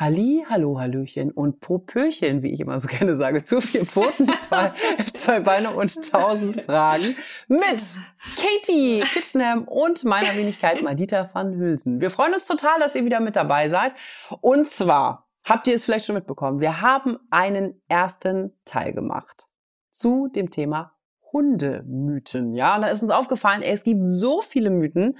Halli, hallo, hallöchen und Popöchen, wie ich immer so gerne sage, zu vier Pfoten, zwei, zwei Beine und tausend Fragen mit Katie Kitchenham und meiner Wenigkeit Madita van Hülsen. Wir freuen uns total, dass ihr wieder mit dabei seid. Und zwar, habt ihr es vielleicht schon mitbekommen, wir haben einen ersten Teil gemacht zu dem Thema Hundemythen. Ja, und da ist uns aufgefallen, ey, es gibt so viele Mythen,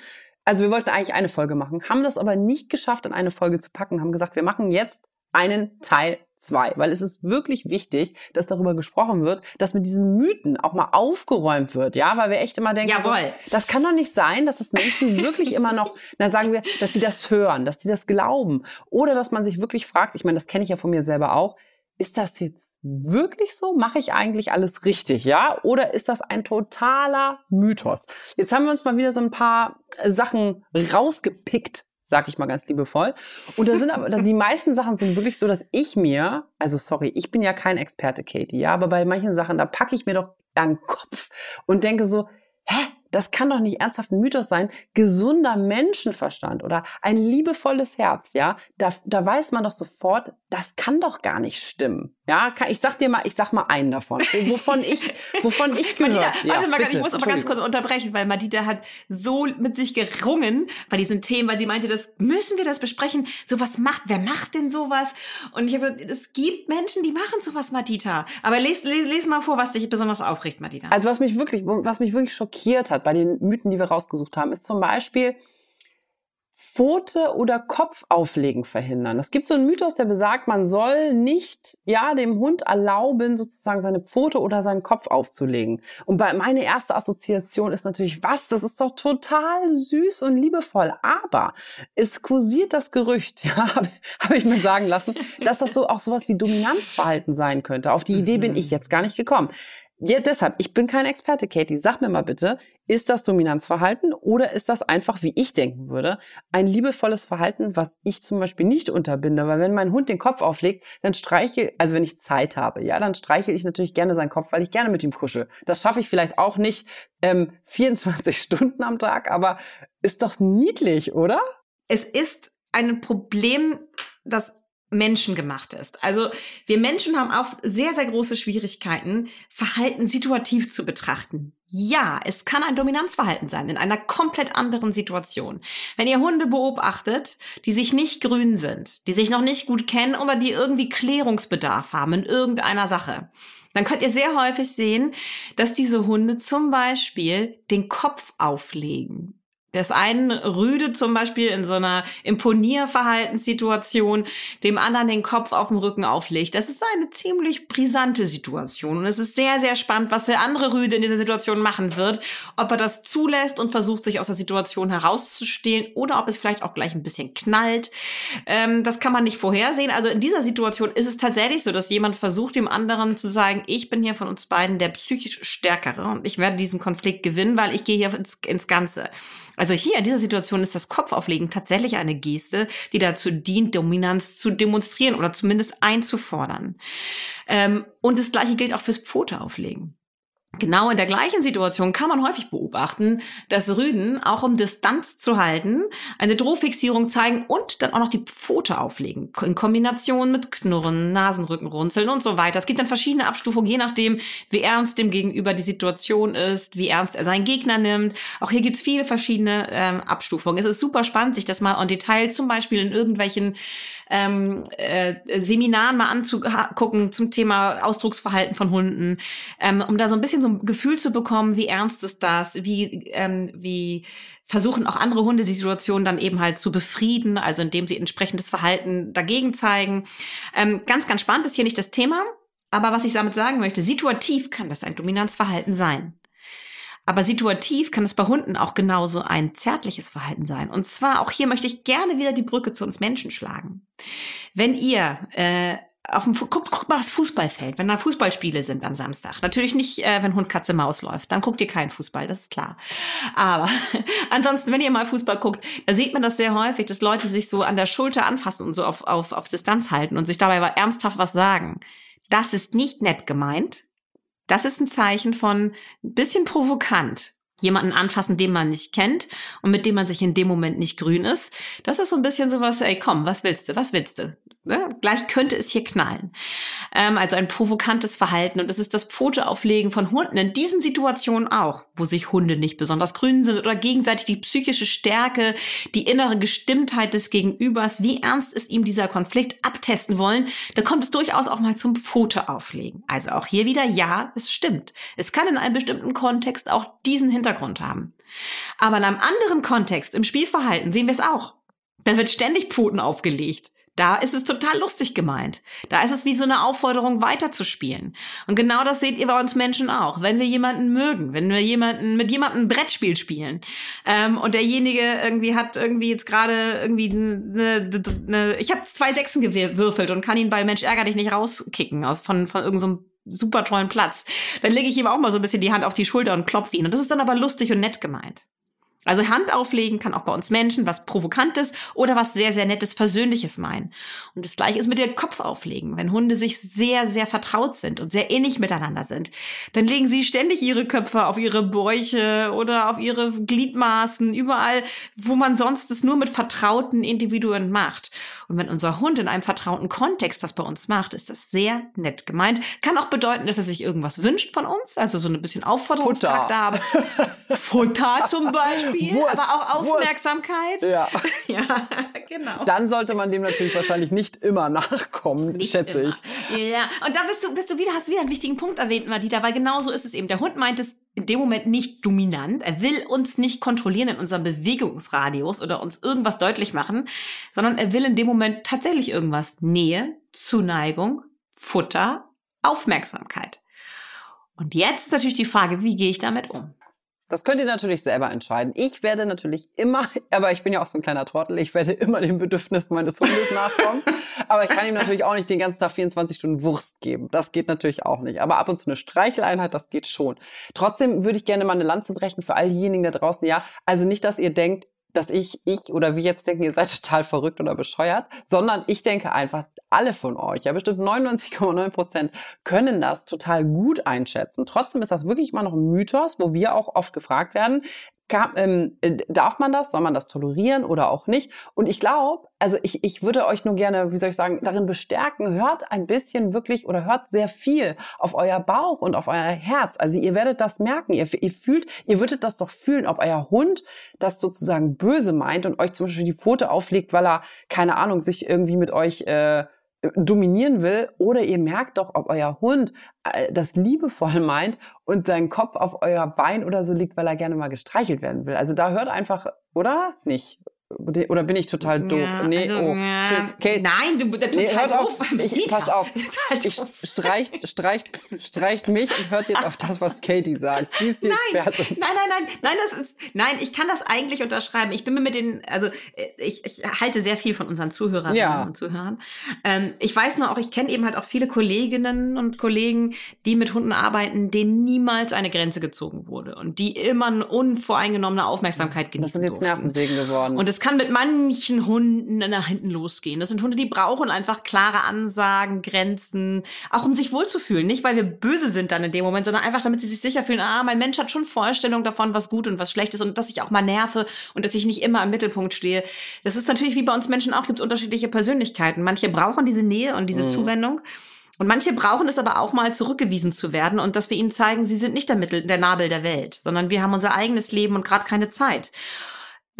also wir wollten eigentlich eine Folge machen, haben das aber nicht geschafft, in eine Folge zu packen, haben gesagt, wir machen jetzt einen Teil zwei, weil es ist wirklich wichtig, dass darüber gesprochen wird, dass mit diesen Mythen auch mal aufgeräumt wird, ja, weil wir echt immer denken, Jawohl. So, das kann doch nicht sein, dass es Menschen wirklich immer noch, na sagen wir, dass die das hören, dass die das glauben oder dass man sich wirklich fragt, ich meine, das kenne ich ja von mir selber auch, ist das jetzt wirklich so? Mache ich eigentlich alles richtig, ja? Oder ist das ein totaler Mythos? Jetzt haben wir uns mal wieder so ein paar Sachen rausgepickt, sag ich mal ganz liebevoll. Und da sind aber, die meisten Sachen sind wirklich so, dass ich mir, also sorry, ich bin ja kein Experte, Katie, ja, aber bei manchen Sachen, da packe ich mir doch den Kopf und denke so, hä? Das kann doch nicht ernsthaft ein Mythos sein, gesunder Menschenverstand oder ein liebevolles Herz, ja, da, da weiß man doch sofort, das kann doch gar nicht stimmen. Ja, ich sag dir mal, ich sag mal einen davon, wovon ich, wovon ich gehört. Madita, ja, warte mal, bitte, ich muss aber ganz kurz unterbrechen, weil Madita hat so mit sich gerungen bei diesen Themen, weil sie meinte, das müssen wir das besprechen. Sowas macht, wer macht denn sowas? Und ich habe gesagt, es gibt Menschen, die machen sowas, Madita. Aber les, les, les mal vor, was dich besonders aufregt, Madita. Also was mich wirklich, was mich wirklich schockiert hat bei den Mythen, die wir rausgesucht haben, ist zum Beispiel, Pfote oder Kopf auflegen verhindern. Es gibt so einen Mythos, der besagt, man soll nicht, ja, dem Hund erlauben, sozusagen seine Pfote oder seinen Kopf aufzulegen. Und bei, meine erste Assoziation ist natürlich, was? Das ist doch total süß und liebevoll. Aber es kursiert das Gerücht, ja, habe hab ich mir sagen lassen, dass das so auch sowas wie Dominanzverhalten sein könnte. Auf die Idee bin ich mhm. jetzt gar nicht gekommen. Ja, deshalb, ich bin kein Experte, Katie. Sag mir mal bitte, ist das Dominanzverhalten oder ist das einfach, wie ich denken würde, ein liebevolles Verhalten, was ich zum Beispiel nicht unterbinde? Weil wenn mein Hund den Kopf auflegt, dann streiche, also wenn ich Zeit habe, ja, dann streiche ich natürlich gerne seinen Kopf, weil ich gerne mit ihm kuschel. Das schaffe ich vielleicht auch nicht ähm, 24 Stunden am Tag, aber ist doch niedlich, oder? Es ist ein Problem, das menschengemacht ist. Also wir Menschen haben auch sehr, sehr große Schwierigkeiten, Verhalten situativ zu betrachten. Ja, es kann ein Dominanzverhalten sein in einer komplett anderen Situation. Wenn ihr Hunde beobachtet, die sich nicht grün sind, die sich noch nicht gut kennen oder die irgendwie Klärungsbedarf haben in irgendeiner Sache, dann könnt ihr sehr häufig sehen, dass diese Hunde zum Beispiel den Kopf auflegen das einen rüde zum Beispiel in so einer Imponierverhaltenssituation dem anderen den Kopf auf dem Rücken auflegt. Das ist eine ziemlich brisante Situation. Und es ist sehr, sehr spannend, was der andere Rüde in dieser Situation machen wird. Ob er das zulässt und versucht, sich aus der Situation herauszustehlen oder ob es vielleicht auch gleich ein bisschen knallt. Ähm, das kann man nicht vorhersehen. Also in dieser Situation ist es tatsächlich so, dass jemand versucht, dem anderen zu sagen, ich bin hier von uns beiden der psychisch Stärkere und ich werde diesen Konflikt gewinnen, weil ich gehe hier ins, ins Ganze. Also hier in dieser Situation ist das Kopfauflegen tatsächlich eine Geste, die dazu dient, Dominanz zu demonstrieren oder zumindest einzufordern. Ähm, und das gleiche gilt auch fürs Pfoteauflegen. Genau in der gleichen Situation kann man häufig beobachten, dass Rüden, auch um Distanz zu halten, eine Drohfixierung zeigen und dann auch noch die Pfote auflegen. In Kombination mit Knurren, Nasenrücken runzeln und so weiter. Es gibt dann verschiedene Abstufungen, je nachdem, wie ernst dem Gegenüber die Situation ist, wie ernst er seinen Gegner nimmt. Auch hier gibt es viele verschiedene ähm, Abstufungen. Es ist super spannend, sich das mal en Detail zum Beispiel in irgendwelchen ähm, äh, Seminaren mal anzugucken zum Thema Ausdrucksverhalten von Hunden, ähm, um da so ein bisschen so ein Gefühl zu bekommen, wie ernst ist das, wie, ähm, wie versuchen auch andere Hunde die Situation dann eben halt zu befrieden, also indem sie entsprechendes Verhalten dagegen zeigen. Ähm, ganz, ganz spannend ist hier nicht das Thema, aber was ich damit sagen möchte, situativ kann das ein Dominanzverhalten sein. Aber situativ kann es bei Hunden auch genauso ein zärtliches Verhalten sein. Und zwar auch hier möchte ich gerne wieder die Brücke zu uns Menschen schlagen. Wenn ihr äh, auf dem, guckt, guckt mal aufs Fußballfeld, wenn da Fußballspiele sind am Samstag. Natürlich nicht, äh, wenn Hund, Katze, Maus läuft. Dann guckt ihr keinen Fußball, das ist klar. Aber ansonsten, wenn ihr mal Fußball guckt, da sieht man das sehr häufig, dass Leute sich so an der Schulter anfassen und so auf, auf, auf Distanz halten und sich dabei ernsthaft was sagen. Das ist nicht nett gemeint. Das ist ein Zeichen von ein bisschen provokant jemanden anfassen, den man nicht kennt und mit dem man sich in dem Moment nicht grün ist. Das ist so ein bisschen sowas, ey, komm, was willst du, was willst du? Ne? Gleich könnte es hier knallen. Ähm, also ein provokantes Verhalten. Und das ist das Pfoteauflegen von Hunden in diesen Situationen auch, wo sich Hunde nicht besonders grün sind oder gegenseitig die psychische Stärke, die innere Gestimmtheit des Gegenübers, wie ernst ist ihm dieser Konflikt abtesten wollen. Da kommt es durchaus auch mal zum Pfoteauflegen. Also auch hier wieder, ja, es stimmt. Es kann in einem bestimmten Kontext auch diesen Hintergrund haben. Aber in einem anderen Kontext, im Spielverhalten, sehen wir es auch. Da wird ständig Pfoten aufgelegt. Da ist es total lustig gemeint. Da ist es wie so eine Aufforderung, weiterzuspielen. Und genau das seht ihr bei uns Menschen auch. Wenn wir jemanden mögen, wenn wir jemanden mit jemandem ein Brettspiel spielen ähm, und derjenige irgendwie hat irgendwie jetzt gerade irgendwie eine, eine ich habe zwei Sechsen gewürfelt und kann ihn bei Mensch ärger dich nicht rauskicken aus von von irgendeinem so super tollen Platz. Dann lege ich ihm auch mal so ein bisschen die Hand auf die Schulter und klopfe ihn. Und das ist dann aber lustig und nett gemeint. Also Hand auflegen kann auch bei uns Menschen was Provokantes oder was sehr, sehr Nettes, Versöhnliches meinen. Und das gleiche ist mit dem Kopf auflegen. Wenn Hunde sich sehr, sehr vertraut sind und sehr ähnlich miteinander sind, dann legen sie ständig ihre Köpfe auf ihre Bäuche oder auf ihre Gliedmaßen, überall, wo man sonst es nur mit vertrauten Individuen macht. Und wenn unser Hund in einem vertrauten Kontext das bei uns macht, ist das sehr nett gemeint. Kann auch bedeuten, dass er sich irgendwas wünscht von uns, also so ein bisschen Aufforderungscharakter haben. Futter zum Beispiel. Spiel, Wurst, aber auch Aufmerksamkeit. Ja. ja, genau. Dann sollte man dem natürlich wahrscheinlich nicht immer nachkommen, nicht schätze immer. ich. Ja, und da bist du, bist du wieder, hast du wieder einen wichtigen Punkt erwähnt, Madita, weil genau so ist es eben. Der Hund meint es in dem Moment nicht dominant. Er will uns nicht kontrollieren in unserem Bewegungsradius oder uns irgendwas deutlich machen, sondern er will in dem Moment tatsächlich irgendwas. Nähe, Zuneigung, Futter, Aufmerksamkeit. Und jetzt ist natürlich die Frage, wie gehe ich damit um? Das könnt ihr natürlich selber entscheiden. Ich werde natürlich immer, aber ich bin ja auch so ein kleiner Trottel, ich werde immer den Bedürfnissen meines Hundes nachkommen. aber ich kann ihm natürlich auch nicht den ganzen Tag 24 Stunden Wurst geben. Das geht natürlich auch nicht. Aber ab und zu eine Streicheleinheit, das geht schon. Trotzdem würde ich gerne mal eine Lanze brechen für all diejenigen da draußen. Ja, also nicht, dass ihr denkt, dass ich, ich oder wir jetzt denken, ihr seid total verrückt oder bescheuert, sondern ich denke einfach, alle von euch, ja bestimmt 99,9 Prozent, können das total gut einschätzen. Trotzdem ist das wirklich immer noch ein Mythos, wo wir auch oft gefragt werden, kann, ähm, äh, darf man das, soll man das tolerieren oder auch nicht? Und ich glaube, also ich, ich würde euch nur gerne, wie soll ich sagen, darin bestärken, hört ein bisschen wirklich oder hört sehr viel auf euer Bauch und auf euer Herz. Also ihr werdet das merken, ihr, ihr fühlt, ihr würdet das doch fühlen, ob euer Hund das sozusagen böse meint und euch zum Beispiel die Pfote auflegt, weil er, keine Ahnung, sich irgendwie mit euch äh, dominieren will oder ihr merkt doch, ob euer Hund äh, das liebevoll meint und sein Kopf auf euer Bein oder so liegt, weil er gerne mal gestreichelt werden will. Also da hört einfach, oder? Nicht. Oder bin ich total doof? Ja, nee, also, oh. Okay. Nein, du bist total nee, doof. Auf. Ich, pass auf. Ich streicht, streicht, streicht mich und hört jetzt auf das, was Katie sagt. Sie ist die nein, Expertin. Nein, nein, nein, nein, das ist, nein, ich kann das eigentlich unterschreiben. Ich bin mir mit den, also ich, ich halte sehr viel von unseren Zuhörern ja. und Zuhörern. Ähm, ich weiß nur auch, ich kenne eben halt auch viele Kolleginnen und Kollegen, die mit Hunden arbeiten, denen niemals eine Grenze gezogen wurde und die immer eine unvoreingenommene Aufmerksamkeit genießen Das sind jetzt durften. Nervensägen geworden. Und es kann mit manchen Hunden nach hinten losgehen. Das sind Hunde, die brauchen einfach klare Ansagen, Grenzen, auch um sich wohlzufühlen. Nicht, weil wir böse sind dann in dem Moment, sondern einfach, damit sie sich sicher fühlen, ah, mein Mensch hat schon Vorstellungen davon, was gut und was schlecht ist und dass ich auch mal nerve und dass ich nicht immer im Mittelpunkt stehe. Das ist natürlich wie bei uns Menschen auch, gibt es unterschiedliche Persönlichkeiten. Manche brauchen diese Nähe und diese mhm. Zuwendung. Und manche brauchen es aber auch mal zurückgewiesen zu werden und dass wir ihnen zeigen, sie sind nicht der Mittel, der Nabel der Welt, sondern wir haben unser eigenes Leben und gerade keine Zeit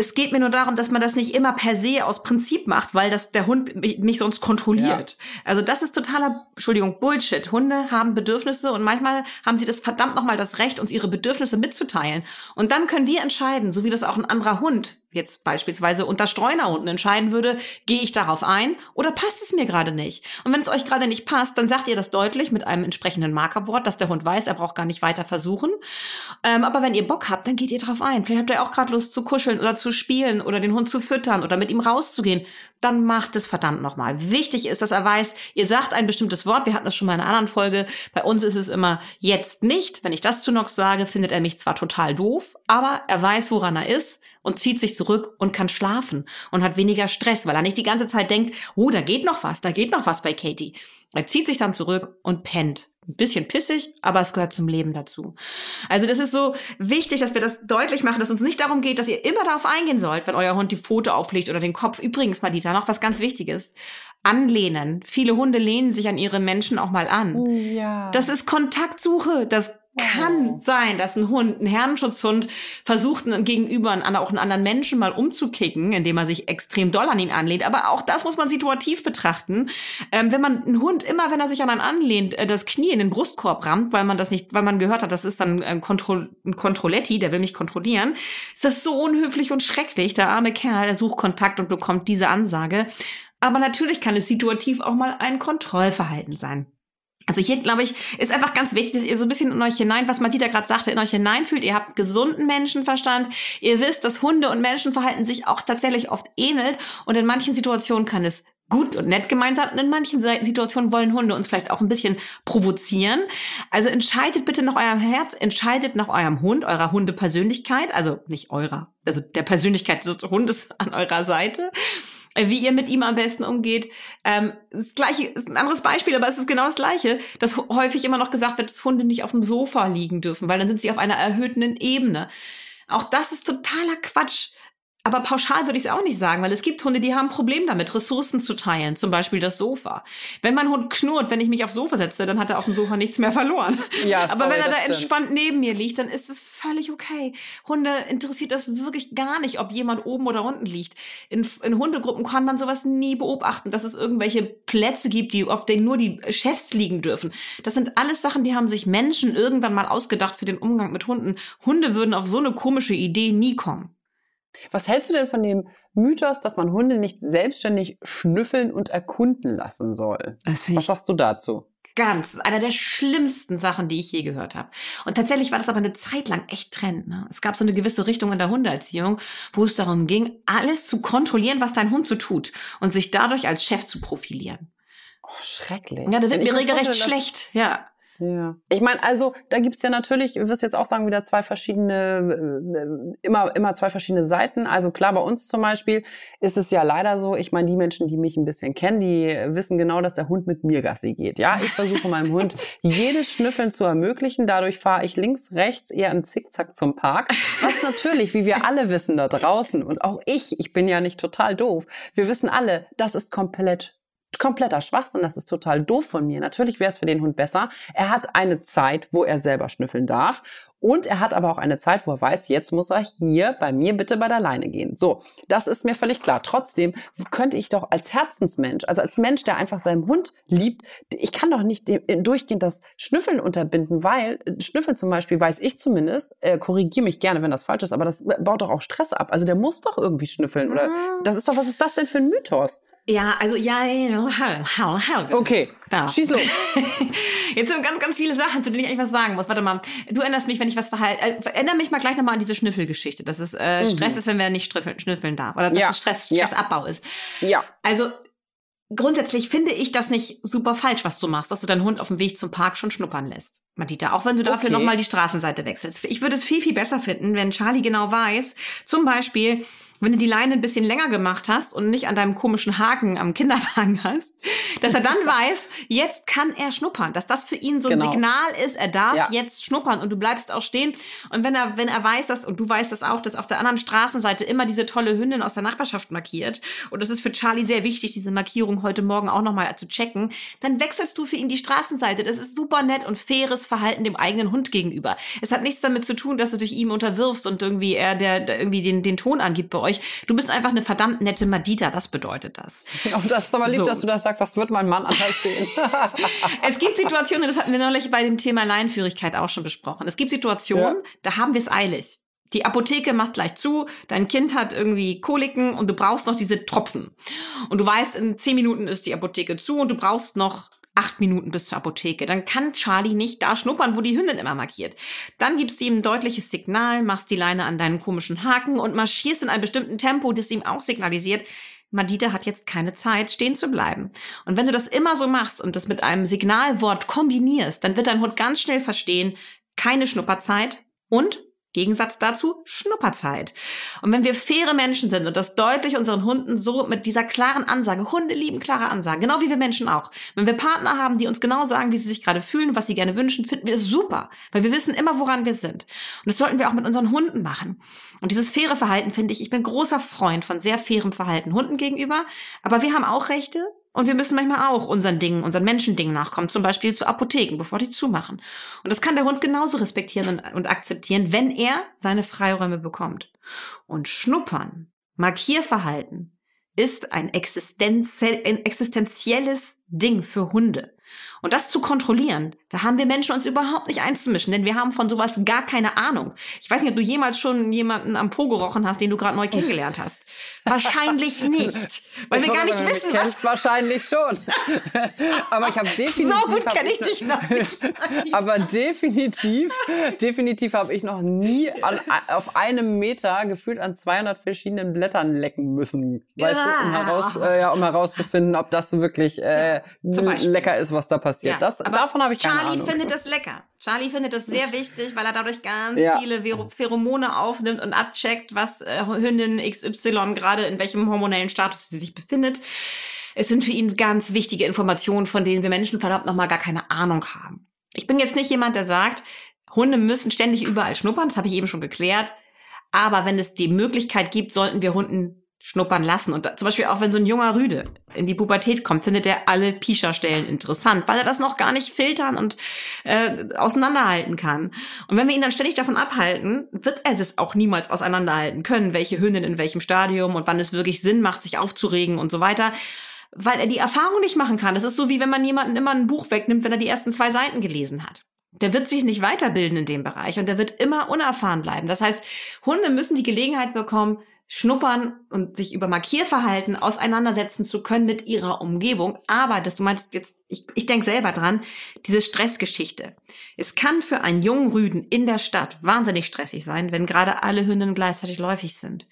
es geht mir nur darum, dass man das nicht immer per se aus Prinzip macht, weil das der Hund mich sonst kontrolliert. Ja. Also das ist totaler, Entschuldigung, Bullshit. Hunde haben Bedürfnisse und manchmal haben sie das verdammt nochmal das Recht, uns ihre Bedürfnisse mitzuteilen. Und dann können wir entscheiden, so wie das auch ein anderer Hund jetzt beispielsweise unter Streuner unten entscheiden würde, gehe ich darauf ein oder passt es mir gerade nicht? Und wenn es euch gerade nicht passt, dann sagt ihr das deutlich mit einem entsprechenden Markerwort, dass der Hund weiß, er braucht gar nicht weiter versuchen. Ähm, aber wenn ihr Bock habt, dann geht ihr darauf ein. Vielleicht habt ihr auch gerade Lust zu kuscheln oder zu spielen oder den Hund zu füttern oder mit ihm rauszugehen. Dann macht es verdammt nochmal. Wichtig ist, dass er weiß, ihr sagt ein bestimmtes Wort. Wir hatten das schon mal in einer anderen Folge. Bei uns ist es immer jetzt nicht. Wenn ich das zu Nox sage, findet er mich zwar total doof, aber er weiß, woran er ist und zieht sich zurück und kann schlafen und hat weniger Stress, weil er nicht die ganze Zeit denkt, oh, da geht noch was, da geht noch was bei Katie. Er zieht sich dann zurück und pennt. Ein bisschen pissig, aber es gehört zum Leben dazu. Also das ist so wichtig, dass wir das deutlich machen, dass uns nicht darum geht, dass ihr immer darauf eingehen sollt, wenn euer Hund die Pfote auflegt oder den Kopf. Übrigens, Madita, noch was ganz Wichtiges. Anlehnen. Viele Hunde lehnen sich an ihre Menschen auch mal an. Ja. Das ist Kontaktsuche. Das kann sein, dass ein Hund, ein Herrenschutzhund, versucht, einen Gegenüber, einen, auch einen anderen Menschen mal umzukicken, indem er sich extrem doll an ihn anlehnt. Aber auch das muss man situativ betrachten. Ähm, wenn man einen Hund immer, wenn er sich an einen anlehnt, äh, das Knie in den Brustkorb rammt, weil man das nicht, weil man gehört hat, das ist dann ein, Kontro ein Kontrolletti, der will mich kontrollieren, ist das so unhöflich und schrecklich. Der arme Kerl, der sucht Kontakt und bekommt diese Ansage. Aber natürlich kann es situativ auch mal ein Kontrollverhalten sein. Also hier, glaube ich, ist einfach ganz wichtig, dass ihr so ein bisschen in euch hinein, was Madita gerade sagte, in euch hineinfühlt. Ihr habt gesunden Menschenverstand. Ihr wisst, dass Hunde und Menschenverhalten sich auch tatsächlich oft ähnelt. Und in manchen Situationen kann es gut und nett gemeint sein. Und in manchen Situationen wollen Hunde uns vielleicht auch ein bisschen provozieren. Also entscheidet bitte nach eurem Herz, entscheidet nach eurem Hund, eurer Hundepersönlichkeit, also nicht eurer, also der Persönlichkeit des Hundes an eurer Seite wie ihr mit ihm am besten umgeht. Ähm, das gleiche ist ein anderes Beispiel, aber es ist genau das gleiche, dass häufig immer noch gesagt wird, dass Hunde nicht auf dem Sofa liegen dürfen, weil dann sind sie auf einer erhöhten Ebene. Auch das ist totaler Quatsch. Aber pauschal würde ich es auch nicht sagen, weil es gibt Hunde, die haben ein Problem damit, Ressourcen zu teilen, zum Beispiel das Sofa. Wenn mein Hund knurrt, wenn ich mich aufs Sofa setze, dann hat er auf dem Sofa nichts mehr verloren. Ja, Aber sorry, wenn er da das stimmt. entspannt neben mir liegt, dann ist es völlig okay. Hunde interessiert das wirklich gar nicht, ob jemand oben oder unten liegt. In, in Hundegruppen kann man sowas nie beobachten, dass es irgendwelche Plätze gibt, die, auf denen nur die Chefs liegen dürfen. Das sind alles Sachen, die haben sich Menschen irgendwann mal ausgedacht für den Umgang mit Hunden. Hunde würden auf so eine komische Idee nie kommen. Was hältst du denn von dem Mythos, dass man Hunde nicht selbstständig schnüffeln und erkunden lassen soll? Was sagst du dazu? ganz. Das ist einer der schlimmsten Sachen, die ich je gehört habe. Und tatsächlich war das aber eine Zeit lang echt Trend. Ne? Es gab so eine gewisse Richtung in der Hundeerziehung, wo es darum ging, alles zu kontrollieren, was dein Hund so tut und sich dadurch als Chef zu profilieren. Oh, schrecklich. Ja, da wird mir regelrecht schlecht. Ja. Ja. Ich meine, also da gibt's ja natürlich, du wirst jetzt auch sagen, wieder zwei verschiedene, äh, immer, immer zwei verschiedene Seiten. Also klar, bei uns zum Beispiel ist es ja leider so, ich meine, die Menschen, die mich ein bisschen kennen, die wissen genau, dass der Hund mit mir Gassi geht. Ja, ich versuche meinem Hund jedes Schnüffeln zu ermöglichen. Dadurch fahre ich links, rechts eher einen Zickzack zum Park. Was natürlich, wie wir alle wissen da draußen und auch ich, ich bin ja nicht total doof. Wir wissen alle, das ist komplett kompletter Schwachsinn, das ist total doof von mir. Natürlich wäre es für den Hund besser. Er hat eine Zeit, wo er selber schnüffeln darf. Und er hat aber auch eine Zeit, wo er weiß, jetzt muss er hier bei mir bitte bei der Leine gehen. So, das ist mir völlig klar. Trotzdem könnte ich doch als Herzensmensch, also als Mensch, der einfach seinen Hund liebt, ich kann doch nicht dem- durchgehend das Schnüffeln unterbinden, weil äh, Schnüffeln zum Beispiel, weiß ich zumindest, äh, korrigiere mich gerne, wenn das falsch ist, aber das baut doch auch Stress ab. Also der muss doch irgendwie schnüffeln. Oder das ist doch, was ist das denn für ein Mythos? Ja, also ja. Okay, Da. schieß los. Jetzt sind ganz, ganz viele Sachen, zu denen ich eigentlich was sagen muss. Warte mal, du erinnerst mich, wenn ich was verhalte. Äh, erinnere mich mal gleich nochmal an diese Schnüffelgeschichte, dass es äh, Mhm. Stress ist, wenn wer nicht schnüffeln, schnüffeln darf. Oder dass Ja. es Stress, Ja. Stressabbau ist. Ja. Also grundsätzlich finde ich das nicht super falsch, was du machst, dass du deinen Hund auf dem Weg zum Park schon schnuppern lässt. Madita, auch wenn du dafür Okay. nochmal die Straßenseite wechselst. Ich würde es viel, viel besser finden, wenn Charlie genau weiß, zum Beispiel, wenn du die Leine ein bisschen länger gemacht hast und nicht an deinem komischen Haken am Kinderwagen hast, dass er dann weiß, jetzt kann er schnuppern, dass das für ihn so ein Genau. Signal ist, er darf Ja. jetzt schnuppern und du bleibst auch stehen. Und wenn er, wenn er weiß, dass, und du weißt das auch, dass auf der anderen Straßenseite immer diese tolle Hündin aus der Nachbarschaft markiert, und das ist für Charlie sehr wichtig, diese Markierung heute Morgen auch nochmal zu checken, dann wechselst du für ihn die Straßenseite. Das ist super nett und faires Verhalten dem eigenen Hund gegenüber. Es hat nichts damit zu tun, dass du dich ihm unterwirfst und irgendwie er, der, der irgendwie den, den Ton angibt bei euch. Du bist einfach eine verdammt nette Madita, das bedeutet das. Und das ist aber lieb, So. dass du das sagst. Das wird mein Mann anders sehen. Es gibt Situationen, das hatten wir neulich bei dem Thema Leinführigkeit auch schon besprochen. Es gibt Situationen, Ja. da haben wir es eilig. Die Apotheke macht gleich zu, dein Kind hat irgendwie Koliken und du brauchst noch diese Tropfen. Und du weißt, in zehn Minuten ist die Apotheke zu und du brauchst noch acht Minuten bis zur Apotheke. Dann kann Charlie nicht da schnuppern, wo die Hündin immer markiert. Dann gibst du ihm ein deutliches Signal, machst die Leine an deinen komischen Haken und marschierst in einem bestimmten Tempo, das ihm auch signalisiert, Madita hat jetzt keine Zeit, stehen zu bleiben. Und wenn du das immer so machst und das mit einem Signalwort kombinierst, dann wird dein Hund ganz schnell verstehen, keine Schnupperzeit und Gegensatz dazu Schnupperzeit. Und wenn wir faire Menschen sind und das deutlich unseren Hunden so mit dieser klaren Ansage, Hunde lieben klare Ansagen, genau wie wir Menschen auch. Wenn wir Partner haben, die uns genau sagen, wie sie sich gerade fühlen, was sie gerne wünschen, finden wir das super, weil wir wissen immer, woran wir sind. Und das sollten wir auch mit unseren Hunden machen. Und dieses faire Verhalten finde ich, ich bin großer Freund von sehr fairem Verhalten Hunden gegenüber, aber wir haben auch Rechte, und wir müssen manchmal auch unseren Dingen, unseren Menschendingen nachkommen, zum Beispiel zu Apotheken, bevor die zumachen. Und das kann der Hund genauso respektieren und, und akzeptieren, wenn er seine Freiräume bekommt. Und Schnuppern, Markierverhalten ist ein, ein existenzielles Ding für Hunde. Und das zu kontrollieren, da haben wir Menschen uns überhaupt nicht einzumischen, denn wir haben von sowas gar keine Ahnung. Ich weiß nicht, ob du jemals schon jemanden am Po gerochen hast, den du gerade neu kennengelernt hast. wahrscheinlich nicht, weil ich wir gar nicht wissen, was. wahrscheinlich schon. aber ich habe definitiv. So gut kenne ich dich noch nicht. aber definitiv, definitiv habe ich noch nie an, auf einem Meter gefühlt an 200 verschiedenen Blättern lecken müssen, weißt ja. du, um, heraus, äh, ja, um herauszufinden, ob das wirklich äh, lecker ist, was da passiert. Ja, das, davon habe ich keine Charlie Ahnung. findet das lecker. Charlie findet das sehr wichtig, weil er dadurch ganz ja. viele Pheromone aufnimmt und abcheckt, was äh, Hündin XY gerade in welchem hormonellen Status sie sich befindet. Es sind für ihn ganz wichtige Informationen, von denen wir Menschen verdammt nochmal gar keine Ahnung haben. Ich bin jetzt nicht jemand, der sagt, Hunde müssen ständig überall schnuppern, das habe ich eben schon geklärt. Aber wenn es die Möglichkeit gibt, sollten wir Hunden schnuppern lassen. Und zum Beispiel auch wenn so ein junger Rüde in die Pubertät kommt, findet er alle Pischa-Stellen interessant, weil er das noch gar nicht filtern und äh, auseinanderhalten kann. Und wenn wir ihn dann ständig davon abhalten, wird er es auch niemals auseinanderhalten können, welche Hündin in welchem Stadium und wann es wirklich Sinn macht, sich aufzuregen und so weiter. Weil er die Erfahrung nicht machen kann. Das ist so wie wenn man jemanden immer ein Buch wegnimmt, wenn er die ersten zwei Seiten gelesen hat. Der wird sich nicht weiterbilden in dem Bereich und der wird immer unerfahren bleiben. Das heißt, Hunde müssen die Gelegenheit bekommen, schnuppern und sich über Markierverhalten auseinandersetzen zu können mit ihrer Umgebung. Aber, das du meinst jetzt, ich, ich denke selber dran, diese Stressgeschichte. Es kann für einen jungen Rüden in der Stadt wahnsinnig stressig sein, wenn gerade alle Hündinnen gleichzeitig läufig sind.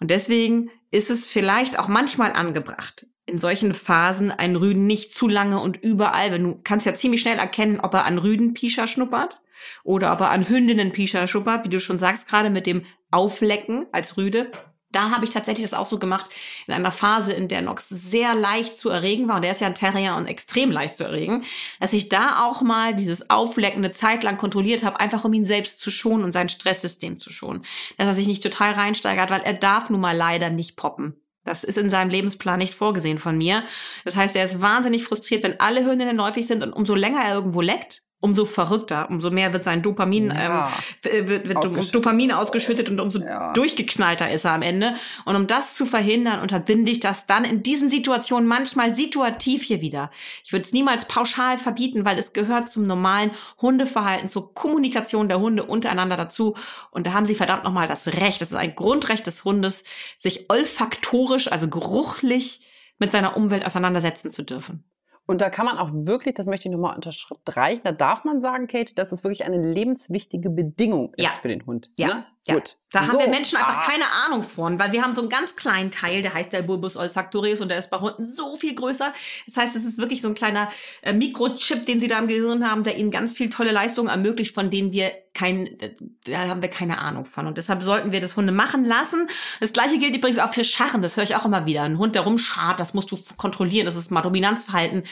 Und deswegen ist es vielleicht auch manchmal angebracht, in solchen Phasen einen Rüden nicht zu lange und überall, wenn du kannst ja ziemlich schnell erkennen, ob er an Rüdenpischer schnuppert oder ob er an Hündinnenpischer schnuppert, wie du schon sagst, gerade mit dem Auflecken als Rüde da habe ich tatsächlich das auch so gemacht, in einer Phase, in der Nox sehr leicht zu erregen war, und der ist ja ein Terrier und extrem leicht zu erregen, dass ich da auch mal dieses Auflecken eine Zeit lang kontrolliert habe, einfach um ihn selbst zu schonen und sein Stresssystem zu schonen. Dass er sich nicht total reinsteigert, weil er darf nun mal leider nicht poppen. Das ist in seinem Lebensplan nicht vorgesehen von mir. Das heißt, er ist wahnsinnig frustriert, wenn alle Hündinnen läufig sind und umso länger er irgendwo leckt, umso verrückter, umso mehr wird sein Dopamin, ja, ähm, wird, wird ausgeschüttet. Dopamin ausgeschüttet und umso ja. durchgeknallter ist er am Ende. Und um das zu verhindern, unterbinde ich das dann in diesen Situationen manchmal situativ hier wieder. Ich würde es niemals pauschal verbieten, weil es gehört zum normalen Hundeverhalten, zur Kommunikation der Hunde untereinander dazu. Und da haben sie verdammt nochmal das Recht, das ist ein Grundrecht des Hundes, sich olfaktorisch, also geruchlich mit seiner Umwelt auseinandersetzen zu dürfen. Und da kann man auch wirklich, das möchte ich nochmal unterstreichen, da darf man sagen, Kate, dass es wirklich eine lebenswichtige Bedingung ist ja. für den Hund. Ja. Ne? Ja. Gut. Da so. haben wir Menschen einfach ah. keine Ahnung von, weil wir haben so einen ganz kleinen Teil, der heißt der Bulbus olfactorius und der ist bei Hunden so viel größer. Das heißt, es ist wirklich so ein kleiner äh, Mikrochip, den sie da im Gehirn haben, der ihnen ganz viel tolle Leistungen ermöglicht, von denen wir kein, äh, da haben wir keine Ahnung von. Und deshalb sollten wir das Hunde machen lassen. Das gleiche gilt übrigens auch für Scharren. Das höre ich auch immer wieder. Ein Hund, der rumscharrt, das musst du kontrollieren. Das ist mal Dominanzverhalten.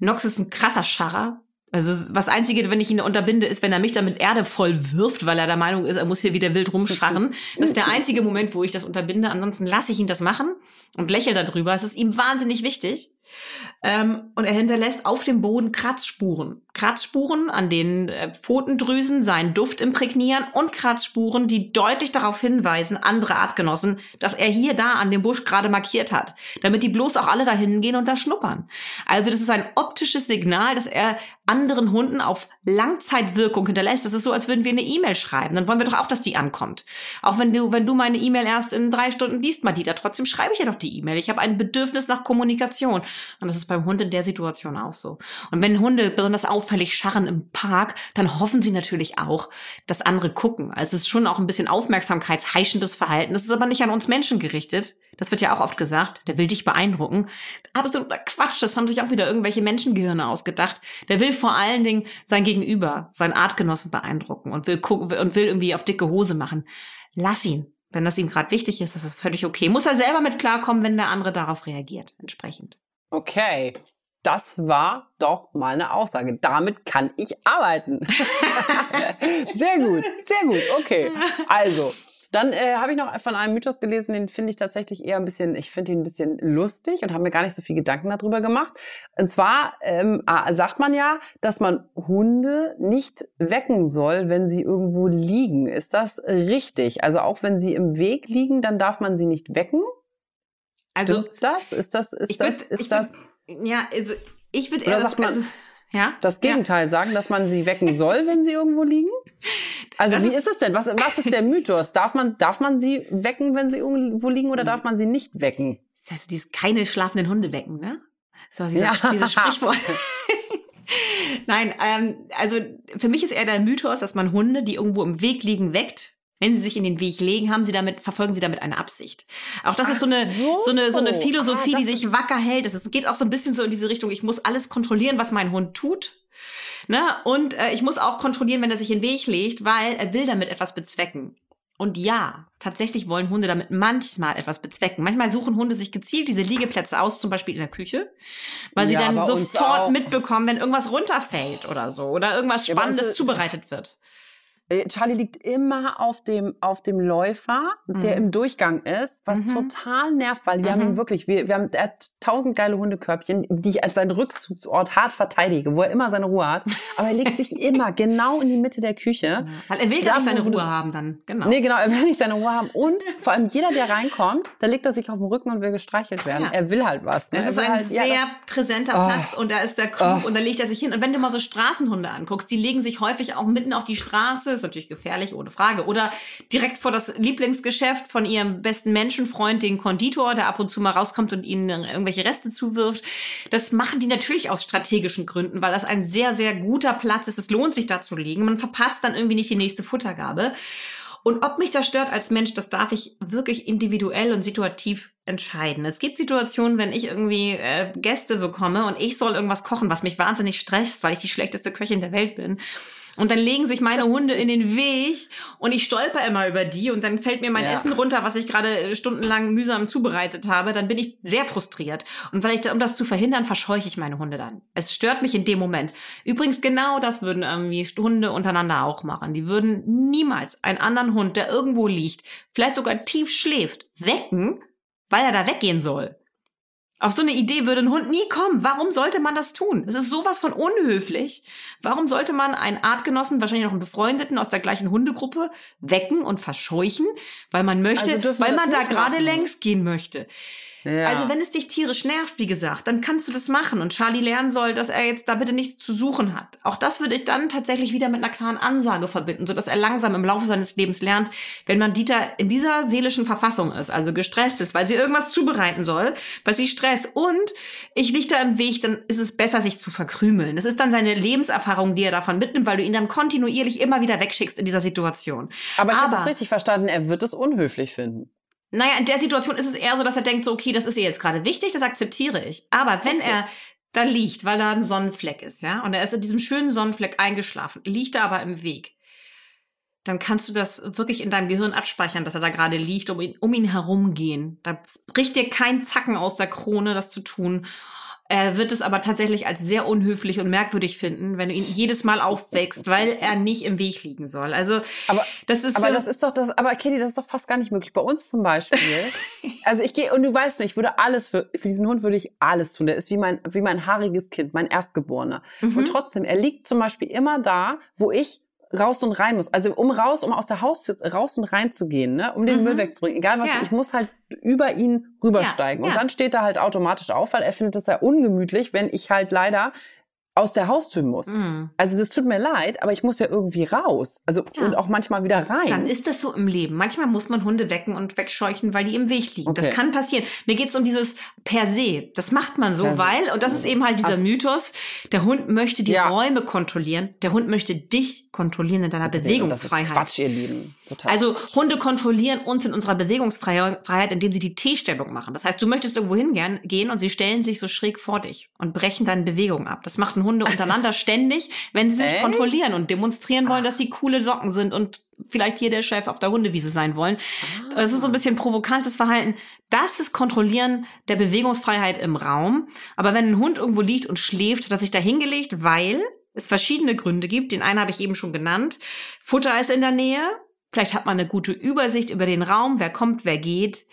Nox ist ein krasser Scharrer. Also was Einzige, wenn ich ihn unterbinde, ist, wenn er mich dann mit Erde voll wirft, weil er der Meinung ist, er muss hier wieder wild rumscharren. Das ist der einzige Moment, wo ich das unterbinde. Ansonsten lasse ich ihn das machen und lächle darüber. Es ist ihm wahnsinnig wichtig. Ähm, und er hinterlässt auf dem Boden Kratzspuren. Kratzspuren, an denen äh, Pfotendrüsen seinen Duft imprägnieren und Kratzspuren, die deutlich darauf hinweisen, andere Artgenossen, dass er hier da an dem Busch gerade markiert hat, damit die bloß auch alle dahin gehen und da schnuppern. Also das ist ein optisches Signal, dass er anderen Hunden auf Langzeitwirkung hinterlässt. Das ist so, als würden wir eine E-Mail schreiben. Dann wollen wir doch auch, dass die ankommt. Auch wenn du, wenn du meine E-Mail erst in drei Stunden liest, Madita, trotzdem schreibe ich ja doch die E-Mail. Ich habe ein Bedürfnis nach Kommunikation. Und das ist beim Hund in der Situation auch so. Und wenn Hunde besonders auffällig scharren im Park, dann hoffen sie natürlich auch, dass andere gucken. Also es ist schon auch ein bisschen aufmerksamkeitsheischendes Verhalten. Das ist aber nicht an uns Menschen gerichtet. Das wird ja auch oft gesagt. Der will dich beeindrucken. Absoluter Quatsch. Das haben sich auch wieder irgendwelche Menschengehirne ausgedacht. Der will vor allen Dingen sein Gegenüber, seinen Artgenossen beeindrucken und will gucken und will irgendwie auf dicke Hose machen. Lass ihn. Wenn das ihm gerade wichtig ist, das ist völlig okay. Muss er selber mit klarkommen, wenn der andere darauf reagiert, entsprechend. Okay. Das war doch mal eine Aussage. Damit kann ich arbeiten. sehr gut, sehr gut. Okay. Also, dann äh, habe ich noch von einem Mythos gelesen, den finde ich tatsächlich eher ein bisschen, ich finde ihn ein bisschen lustig und habe mir gar nicht so viel Gedanken darüber gemacht. Und zwar ähm, sagt man ja, dass man Hunde nicht wecken soll, wenn sie irgendwo liegen. Ist das richtig? Also auch wenn sie im Weg liegen, dann darf man sie nicht wecken? Also Stimmt das? Ist das, ist das, würd, ist das? Würd, ja, also ich würde eher, sagt man, also, ja, das Gegenteil ja. sagen, dass man sie wecken soll, wenn sie irgendwo liegen? Also das wie ist es denn? Was, was ist der Mythos? Darf man, darf man sie wecken, wenn sie irgendwo liegen oder darf man sie nicht wecken? Das heißt, die ist keine schlafenden Hunde wecken, ne? So, dieser, ja. dieses Sprichwort. Nein, ähm, also für mich ist eher der Mythos, dass man Hunde, die irgendwo im Weg liegen, weckt. Wenn sie sich in den Weg legen, haben sie damit, verfolgen sie damit eine Absicht. Auch das Ach ist so eine, so. so eine, so eine Philosophie, ah, die sich wacker hält. Es geht auch so ein bisschen so in diese Richtung, ich muss alles kontrollieren, was mein Hund tut. Ne? Und äh, ich muss auch kontrollieren, wenn er sich in den Weg legt, weil er will damit etwas bezwecken. Und ja, tatsächlich wollen Hunde damit manchmal etwas bezwecken. Manchmal suchen Hunde sich gezielt diese Liegeplätze aus, zum Beispiel in der Küche, weil ja, sie dann sofort mitbekommen, wenn irgendwas runterfällt oder so oder irgendwas Spannendes ja, zubereitet wird. Äh, Charlie liegt immer auf dem, auf dem Läufer, mhm. der im Durchgang ist, was mhm. total nervt, weil wir mhm. haben ihn wirklich, wir, wir haben, er hat tausend geile Hundekörbchen, die ich als seinen Rückzugsort hart verteidige, wo er immer seine Ruhe hat. Aber er legt sich immer genau in die Mitte der Küche. Ja. Weil er will gar nicht seine Ruhe haben dann, genau. Nee, genau, er will nicht seine Ruhe haben. Und vor allem jeder, der reinkommt, da legt er sich auf den Rücken und will gestreichelt werden. Ja. Er will halt was. Ne? Das ist ein halt, sehr ja, präsenter oh. Platz und da ist der Krug oh. und da legt er sich hin. Und wenn du mal so Straßenhunde anguckst, die legen sich häufig auch mitten auf die Straße, ist natürlich gefährlich, ohne Frage. Oder direkt vor das Lieblingsgeschäft von ihrem besten Menschenfreund, den Konditor, der ab und zu mal rauskommt und ihnen irgendwelche Reste zuwirft. Das machen die natürlich aus strategischen Gründen, weil das ein sehr, sehr guter Platz ist. Es lohnt sich da zu liegen. Man verpasst dann irgendwie nicht die nächste Futtergabe. Und ob mich das stört als Mensch, das darf ich wirklich individuell und situativ entscheiden. Es gibt Situationen, wenn ich irgendwie äh, Gäste bekomme und ich soll irgendwas kochen, was mich wahnsinnig stresst, weil ich die schlechteste Köchin der Welt bin. Und dann legen sich meine Hunde in den Weg und ich stolper immer über die und dann fällt mir mein ja. Essen runter, was ich gerade stundenlang mühsam zubereitet habe. Dann bin ich sehr frustriert. Und vielleicht, um das zu verhindern, verscheuche ich meine Hunde dann. Es stört mich in dem Moment. Übrigens, genau das würden irgendwie Hunde untereinander auch machen. Die würden niemals einen anderen Hund, der irgendwo liegt, vielleicht sogar tief schläft, wecken, weil er da weggehen soll. Auf so eine Idee würde ein Hund nie kommen. Warum sollte man das tun? Es ist sowas von unhöflich. Warum sollte man einen Artgenossen, wahrscheinlich noch einen Befreundeten aus der gleichen Hundegruppe, wecken und verscheuchen, weil man möchte, also weil man da gerade längs gehen möchte? Ja. Also wenn es dich tierisch nervt, wie gesagt, dann kannst du das machen und Charlie lernen soll, dass er jetzt da bitte nichts zu suchen hat. Auch das würde ich dann tatsächlich wieder mit einer klaren Ansage verbinden, sodass er langsam im Laufe seines Lebens lernt, wenn man Dieter in dieser seelischen Verfassung ist, also gestresst ist, weil sie irgendwas zubereiten soll, was sie stresst und ich liege da im Weg, dann ist es besser, sich zu verkrümeln. Das ist dann seine Lebenserfahrung, die er davon mitnimmt, weil du ihn dann kontinuierlich immer wieder wegschickst in dieser Situation. Aber ich habe es richtig verstanden, er wird es unhöflich finden. Naja, in der Situation ist es eher so, dass er denkt, so, okay, das ist ihr jetzt gerade wichtig, das akzeptiere ich. Aber wenn okay. er da liegt, weil da ein Sonnenfleck ist, ja, und er ist in diesem schönen Sonnenfleck eingeschlafen, liegt er aber im Weg, dann kannst du das wirklich in deinem Gehirn abspeichern, dass er da gerade liegt, um ihn, um ihn herum gehen. Da bricht dir kein Zacken aus der Krone, das zu tun. Er wird es aber tatsächlich als sehr unhöflich und merkwürdig finden, wenn du ihn jedes Mal aufwächst, weil er nicht im Weg liegen soll. Also aber das ist, aber so, das ist doch das. Aber Kitty, das ist doch fast gar nicht möglich. Bei uns zum Beispiel. also ich gehe und du weißt nicht, ich würde alles für für diesen Hund würde ich alles tun. Der ist wie mein wie mein haariges Kind, mein Erstgeborener. Mhm. Und trotzdem, er liegt zum Beispiel immer da, wo ich raus und rein muss. Also um raus, um aus der Haustür raus und rein zu gehen, ne? um den mhm. Müll wegzubringen. Egal was, ja. ich muss halt über ihn rübersteigen. Ja, ja. Und dann steht er halt automatisch auf, weil er findet es sehr ungemütlich, wenn ich halt leider aus der Haustür muss. Mhm. Also das tut mir leid, aber ich muss ja irgendwie raus. Also ja. und auch manchmal wieder rein. Dann ist das so im Leben. Manchmal muss man Hunde wecken und wegscheuchen, weil die im Weg liegen. Okay. Das kann passieren. Mir geht's um dieses per se. Das macht man so, per weil, und das ist eben halt dieser also, Mythos, der Hund möchte die ja. Räume kontrollieren. Der Hund möchte dich kontrollieren in deiner okay, Bewegungsfreiheit. Das ist Quatsch, ihr Lieben. Total also Quatsch. Hunde kontrollieren uns in unserer Bewegungsfreiheit, indem sie die T-Stellung machen. Das heißt, du möchtest irgendwo hingehen und sie stellen sich so schräg vor dich und brechen deine Bewegung ab. Das macht ein Hunde untereinander ständig, wenn sie sich Echt? kontrollieren und demonstrieren wollen, dass sie coole Socken sind und vielleicht hier der Chef auf der Hundewiese sein wollen. Ah. Das ist so ein bisschen provokantes Verhalten. Das ist Kontrollieren der Bewegungsfreiheit im Raum. Aber wenn ein Hund irgendwo liegt und schläft, hat er sich da hingelegt, weil es verschiedene Gründe gibt. Den einen habe ich eben schon genannt. Futter ist in der Nähe. Vielleicht hat man eine gute Übersicht über den Raum, wer kommt, wer geht.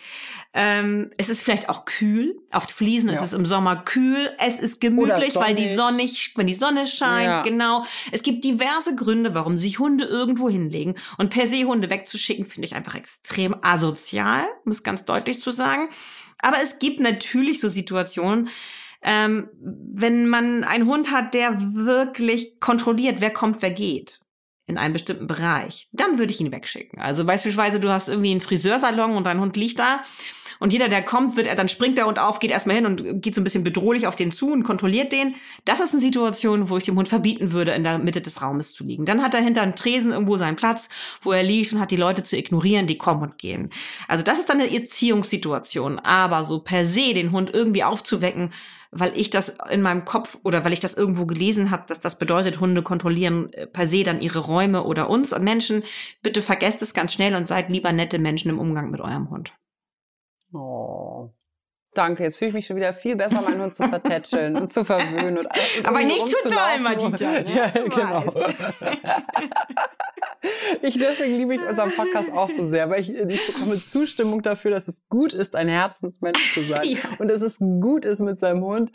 Ähm, es ist vielleicht auch kühl. Auf Fliesen ja. ist es im Sommer kühl. Es ist gemütlich, weil die Sonne, wenn die Sonne scheint, ja. genau. Es gibt diverse Gründe, warum sich Hunde irgendwo hinlegen. Und per se Hunde wegzuschicken, finde ich einfach extrem asozial, um es ganz deutlich zu sagen. Aber es gibt natürlich so Situationen, ähm, wenn man einen Hund hat, der wirklich kontrolliert, wer kommt, wer geht in einem bestimmten Bereich, dann würde ich ihn wegschicken. Also beispielsweise, du hast irgendwie einen Friseursalon und dein Hund liegt da und jeder, der kommt, wird er, dann springt der Hund auf, geht erstmal hin und geht so ein bisschen bedrohlich auf den zu und kontrolliert den. Das ist eine Situation, wo ich dem Hund verbieten würde, in der Mitte des Raumes zu liegen. Dann hat er hinter einem Tresen irgendwo seinen Platz, wo er liegt und hat die Leute zu ignorieren, die kommen und gehen. Also das ist dann eine Erziehungssituation. Aber so per se den Hund irgendwie aufzuwecken, weil ich das in meinem Kopf oder weil ich das irgendwo gelesen habe, dass das bedeutet, Hunde kontrollieren äh, per se dann ihre Räume oder uns Menschen. Bitte vergesst es ganz schnell und seid lieber nette Menschen im Umgang mit eurem Hund. Oh. Danke, jetzt fühle ich mich schon wieder viel besser, meinen Hund zu vertätscheln und zu verwöhnen. Und, Aber nicht zu doll, Madita. Ne? Ja, genau. ich, deswegen liebe ich unseren Podcast auch so sehr, weil ich, ich bekomme Zustimmung dafür, dass es gut ist, ein Herzensmensch zu sein. ja. Und dass es gut ist, mit seinem Hund,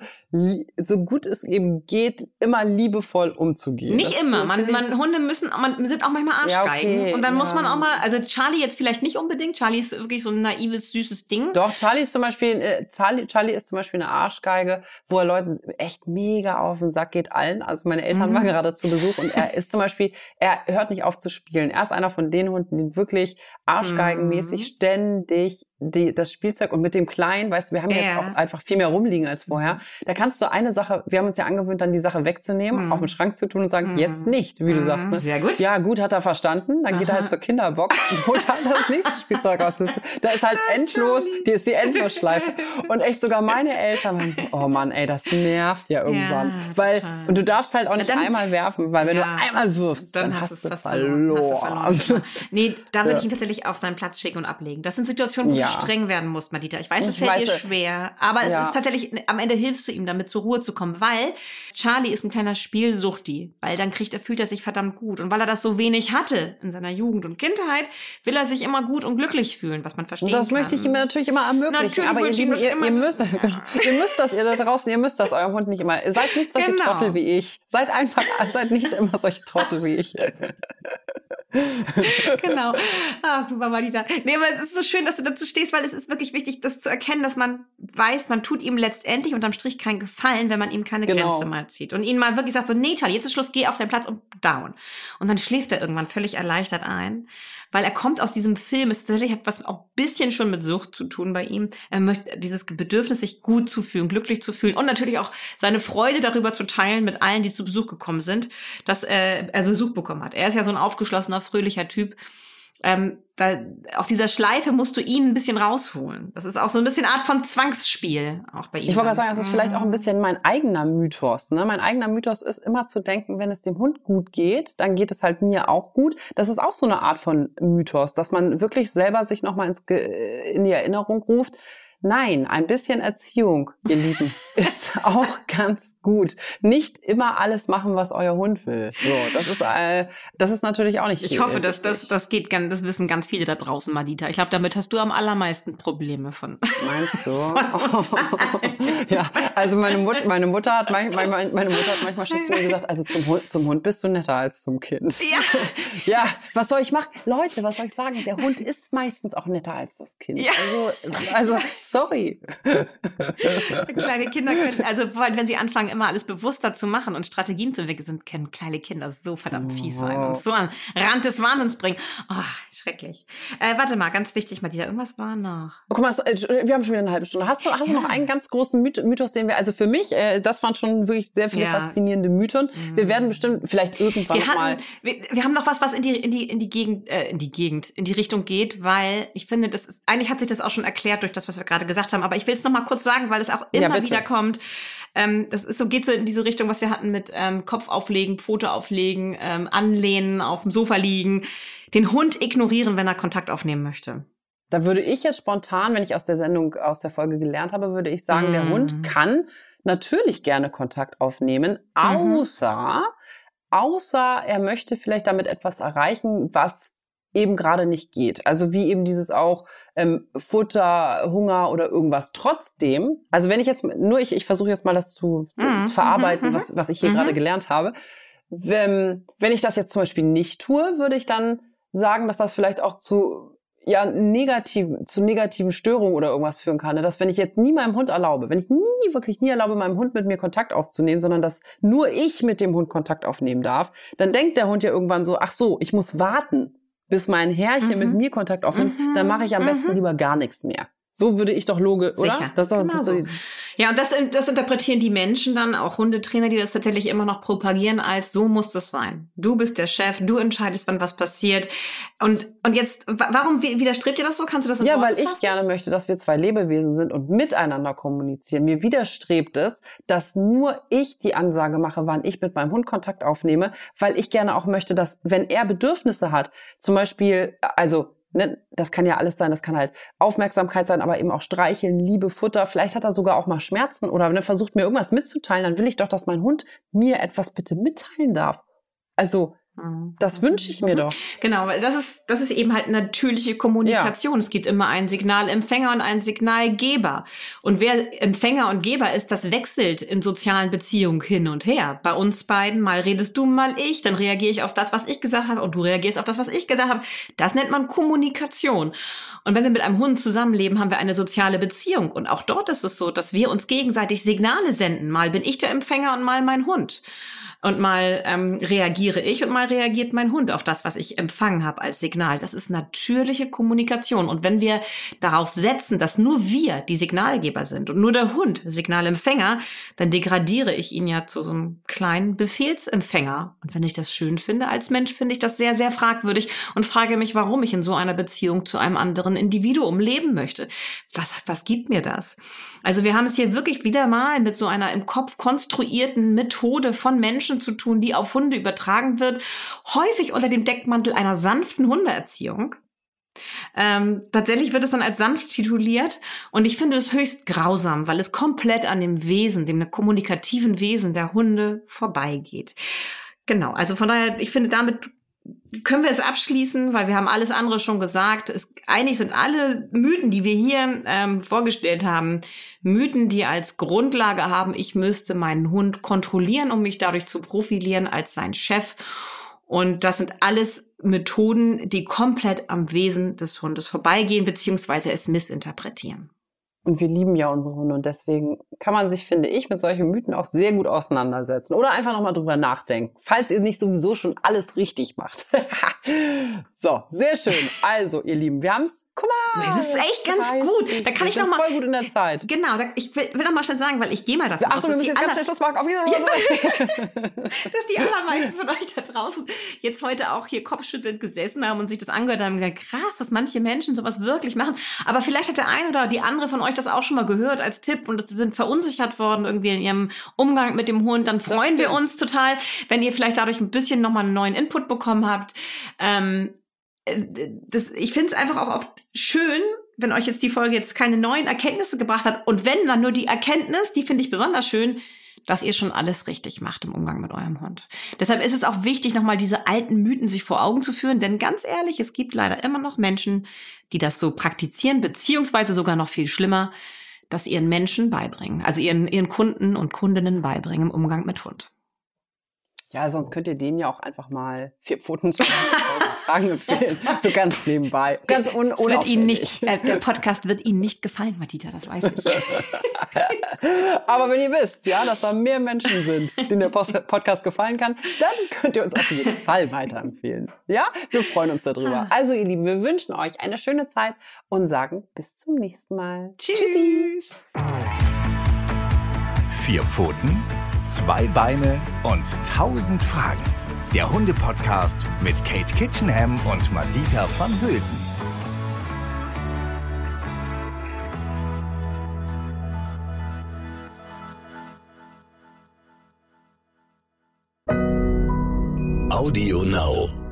so gut es eben geht, immer liebevoll umzugehen. Nicht das immer. Man, man, Hunde müssen, man sind auch manchmal Arschgeigen. Ja, okay, und dann ja. muss man auch mal, also Charlie jetzt vielleicht nicht unbedingt. Charlie ist wirklich so ein naives, süßes Ding. Doch, Charlie zum Beispiel, äh, Charlie, Charlie ist zum Beispiel eine Arschgeige, wo er Leuten echt mega auf den Sack geht, allen. Also meine Eltern mhm. waren gerade zu Besuch und er ist zum Beispiel, er hört nicht auf zu spielen. Er ist einer von den Hunden, die wirklich arschgeigenmäßig mhm. ständig die, das Spielzeug und mit dem Kleinen, weißt du, wir haben ja. jetzt auch einfach viel mehr rumliegen als vorher. Mhm. Da kannst du eine Sache, wir haben uns ja angewöhnt, dann die Sache wegzunehmen, mhm. auf den Schrank zu tun und sagen, mhm. jetzt nicht, wie du sagst. Ne? Sehr gut. Ja, gut, hat er verstanden. Dann Aha. geht er halt zur Kinderbox und holt halt das nächste Spielzeug aus. Das, da ist halt endlos, die ist die Endlosschleife. Und echt sogar meine Eltern waren so, oh Mann, ey, das nervt ja irgendwann. Ja, weil, und du darfst halt auch nicht dann, einmal werfen, weil wenn ja, du einmal wirfst, dann, dann hast, du verloren. verloren. verloren. nee, da würde ich ihn tatsächlich auf seinen Platz schicken und ablegen. Das sind Situationen, wo du streng werden musst, Madita. Ich weiß, es fällt weiß, dir schwer, aber es ist tatsächlich, am Ende hilfst du ihm damit zur Ruhe zu kommen, weil Charlie ist ein kleiner Spielsuchti, weil dann kriegt er, fühlt er sich verdammt gut. Und weil er das so wenig hatte in seiner Jugend und Kindheit, will er sich immer gut und glücklich fühlen, was man versteht. Das möchte ich ihm natürlich immer ermöglichen. Natürlich aber ihr, Lieben, ihr, ihr, müsst, ihr müsst das, ihr da draußen, ihr müsst das eurem Hund nicht immer. Seid nicht solche genau. Trottel wie ich. Seid einfach, seid nicht immer solche Trottel wie ich. genau. Ah, super, Marita. Nee, aber es ist so schön, dass du dazu stehst, weil es ist wirklich wichtig, das zu erkennen, dass man weiß, man tut ihm letztendlich unterm Strich keinen Gefallen, wenn man ihm keine genau. Grenze mal zieht. Und ihn mal wirklich sagt so, nee, Charlie, jetzt ist Schluss, geh auf deinen Platz und down. Und dann schläft er irgendwann völlig erleichtert ein weil er kommt aus diesem Film. Es tatsächlich hat was auch bisschen schon mit Sucht zu tun bei ihm. Er möchte dieses Bedürfnis, sich gut zu fühlen, glücklich zu fühlen und natürlich auch seine Freude darüber zu teilen mit allen, die zu Besuch gekommen sind, dass äh, er Besuch bekommen hat. Er ist ja so ein aufgeschlossener, fröhlicher Typ ähm, da, aus dieser Schleife musst du ihn ein bisschen rausholen. Das ist auch so ein bisschen Art von Zwangsspiel auch bei ihm. Ich wollte mal sagen, das ist vielleicht auch ein bisschen mein eigener Mythos. Ne? Mein eigener Mythos ist immer zu denken, wenn es dem Hund gut geht, dann geht es halt mir auch gut. Das ist auch so eine Art von Mythos, dass man wirklich selber sich nochmal in die Erinnerung ruft, Nein, ein bisschen Erziehung, ihr Lieben, ist auch ganz gut. Nicht immer alles machen, was euer Hund will. So, das ist, äh, das ist natürlich auch nicht. Ich hoffe, dass das, das geht das wissen ganz viele da draußen, Madita. Ich glaube, damit hast du am allermeisten Probleme von. Meinst du? ja, also meine Mutter, meine Mutter hat manchmal, meine Mutter hat manchmal schon zu mir gesagt, also zum Hund, zum Hund bist du netter als zum Kind. Ja. ja, was soll ich machen? Leute, was soll ich sagen? Der Hund ist meistens auch netter als das Kind. Ja. Also, also sorry. kleine Kinder können, also wenn sie anfangen, immer alles bewusster zu machen und Strategien zu entwickeln, können kleine Kinder so verdammt fies sein und so an Rand des Wahnsinns bringen. Oh, schrecklich. Äh, warte mal, ganz wichtig, Madita, irgendwas war noch. Guck mal, äh, wir haben schon wieder eine halbe Stunde. Hast du, hast ja. du noch einen ganz großen Mythos, den wir, also für mich, äh, das waren schon wirklich sehr viele ja. faszinierende Mythen. Wir mhm. werden bestimmt vielleicht irgendwann wir hatten, mal. Wir, wir, haben noch was, was in die, in die, in die Gegend, äh, in die Gegend, in die Richtung geht, weil ich finde, das ist, eigentlich hat sich das auch schon erklärt durch das, was wir gerade gesagt haben, aber ich will es noch mal kurz sagen, weil es auch immer ja, wieder kommt. Ähm, das ist so, geht so in diese Richtung, was wir hatten mit ähm, Kopf auflegen, Pfote auflegen, ähm, anlehnen, auf dem Sofa liegen, den Hund ignorieren, wenn er Kontakt aufnehmen möchte. Da würde ich jetzt spontan, wenn ich aus der Sendung, aus der Folge gelernt habe, würde ich sagen, mm. der Hund mhm. kann natürlich gerne Kontakt aufnehmen, mhm. außer, mhm. außer er möchte vielleicht damit etwas erreichen, was eben gerade nicht geht. Also wie eben dieses auch ähm, Futter, Hunger oder irgendwas. Trotzdem, also wenn ich jetzt nur ich, ich versuche jetzt mal das zu, mhm. zu verarbeiten, mhm. was, was ich hier mhm. gerade gelernt habe. Wenn, wenn ich das jetzt zum Beispiel nicht tue, würde ich dann sagen, dass das vielleicht auch zu ja negativ zu negativen Störungen oder irgendwas führen kann. Ne? Dass wenn ich jetzt nie meinem Hund erlaube, wenn ich nie wirklich nie erlaube, meinem Hund mit mir Kontakt aufzunehmen, sondern dass nur ich mit dem Hund Kontakt aufnehmen darf, dann denkt der Hund ja irgendwann so, ach so, ich muss warten, bis mein Herrchen mhm. mit mir Kontakt aufnimmt, mhm. dann mache ich am besten mhm. lieber gar nichts mehr. So würde ich doch logisch, oder? Sicher. Das doch, genau das so. Ja, und das, das interpretieren die Menschen dann, auch Hundetrainer, die das tatsächlich immer noch propagieren, als so muss das sein. Du bist der Chef, du entscheidest, wann was passiert. Und, und jetzt, warum widerstrebt dir das so? Kannst du das in Ja, weil ich gerne möchte, dass wir zwei Lebewesen sind und miteinander kommunizieren. Mir widerstrebt es, dass nur ich die Ansage mache, wann ich mit meinem Hund Kontakt aufnehme, weil ich gerne auch möchte, dass, wenn er Bedürfnisse hat, zum Beispiel, also ne, das kann ja alles sein, das kann halt Aufmerksamkeit sein, aber eben auch Streicheln, Liebe, Futter. Vielleicht hat er sogar auch mal Schmerzen oder ne, versucht mir irgendwas mitzuteilen, dann will ich doch, dass mein Hund mir etwas bitte mitteilen darf. Also. Das wünsche ich mir doch. Genau, weil das ist, das ist eben halt natürliche Kommunikation. Ja. Es gibt immer einen Signalempfänger und einen Signalgeber. Und wer Empfänger und Geber ist, das wechselt in sozialen Beziehungen hin und her. Bei uns beiden, mal redest du, mal ich, dann reagiere ich auf das, was ich gesagt habe und du reagierst auf das, was ich gesagt habe. Das nennt man Kommunikation. Und wenn wir mit einem Hund zusammenleben, haben wir eine soziale Beziehung. Und auch dort ist es so, dass wir uns gegenseitig Signale senden. Mal bin ich der Empfänger und mal mein Hund. Und mal ähm, reagiere ich und mal reagiert mein Hund auf das, was ich empfangen habe als Signal. Das ist natürliche Kommunikation. Und wenn wir darauf setzen, dass nur wir die Signalgeber sind und nur der Hund Signalempfänger, dann degradiere ich ihn ja zu so einem kleinen Befehlsempfänger. Und wenn ich das schön finde als Mensch, finde ich das sehr, sehr fragwürdig und frage mich, warum ich in so einer Beziehung zu einem anderen Individuum leben möchte. Was, was gibt mir das? Also wir haben es hier wirklich wieder mal mit so einer im Kopf konstruierten Methode von Menschen zu tun, die auf Hunde übertragen wird, häufig unter dem Deckmantel einer sanften Hundeerziehung. Ähm, tatsächlich wird es dann als sanft tituliert und ich finde es höchst grausam, weil es komplett an dem Wesen, dem kommunikativen Wesen der Hunde vorbeigeht. Genau, also von daher, ich finde, damit können wir es abschließen, weil wir haben alles andere schon gesagt. Es, eigentlich sind alle Mythen, die wir hier ähm, vorgestellt haben, Mythen, die als Grundlage haben, ich müsste meinen Hund kontrollieren, um mich dadurch zu profilieren als sein Chef. Und das sind alles Methoden, die komplett am Wesen des Hundes vorbeigehen, beziehungsweise es missinterpretieren. Und wir lieben ja unsere Hunde und deswegen kann man sich, finde ich, mit solchen Mythen auch sehr gut auseinandersetzen oder einfach nochmal drüber nachdenken, falls ihr nicht sowieso schon alles richtig macht. so, sehr schön. Also, ihr Lieben, wir haben's. Guck mal. Das ist echt ganz 30. gut. Da kann ich noch mal voll gut in der Zeit. Genau, da, ich will, will noch mal schnell sagen, weil ich gehe mal davon Ach so, wir müssen jetzt ganz schnell Schluss machen. Auf Wiedersehen. dass die allermeisten von euch da draußen jetzt heute auch hier kopfschüttelnd gesessen haben und sich das angehört haben und gesagt, krass, dass manche Menschen sowas wirklich machen. Aber vielleicht hat der eine oder die andere von euch das auch schon mal gehört als Tipp und sind verunsichert worden irgendwie in ihrem Umgang mit dem Hund, dann freuen wir uns total, wenn ihr vielleicht dadurch ein bisschen nochmal einen neuen Input bekommen habt. Ähm, äh, das, ich finde es einfach auch oft schön, wenn euch jetzt die Folge jetzt keine neuen Erkenntnisse gebracht hat und wenn dann nur die Erkenntnis, die finde ich besonders schön, dass ihr schon alles richtig macht im Umgang mit eurem Hund. Deshalb ist es auch wichtig, nochmal diese alten Mythen sich vor Augen zu führen, denn ganz ehrlich, es gibt leider immer noch Menschen, die das so praktizieren, beziehungsweise sogar noch viel schlimmer, das ihren Menschen beibringen, also ihren, ihren Kunden und Kundinnen beibringen im Umgang mit Hund. Ja, sonst könnt ihr denen ja auch einfach mal vier Pfoten zu Fragen empfehlen. So ganz nebenbei. Ganz un wird Ihnen nicht, äh, Der Podcast wird Ihnen nicht gefallen, Matita, das weiß ich. Aber wenn ihr wisst, ja, dass da mehr Menschen sind, denen der Podcast gefallen kann, dann könnt ihr uns auf jeden Fall weiterempfehlen. Ja, wir freuen uns darüber. Ah. Also, ihr Lieben, wir wünschen euch eine schöne Zeit und sagen bis zum nächsten Mal. Tschüss. Tschüssi. Vier Pfoten Zwei Beine und tausend Fragen. Der Hunde-Podcast mit Kate Kitchenham und Madita van Hülsen. Audio Now.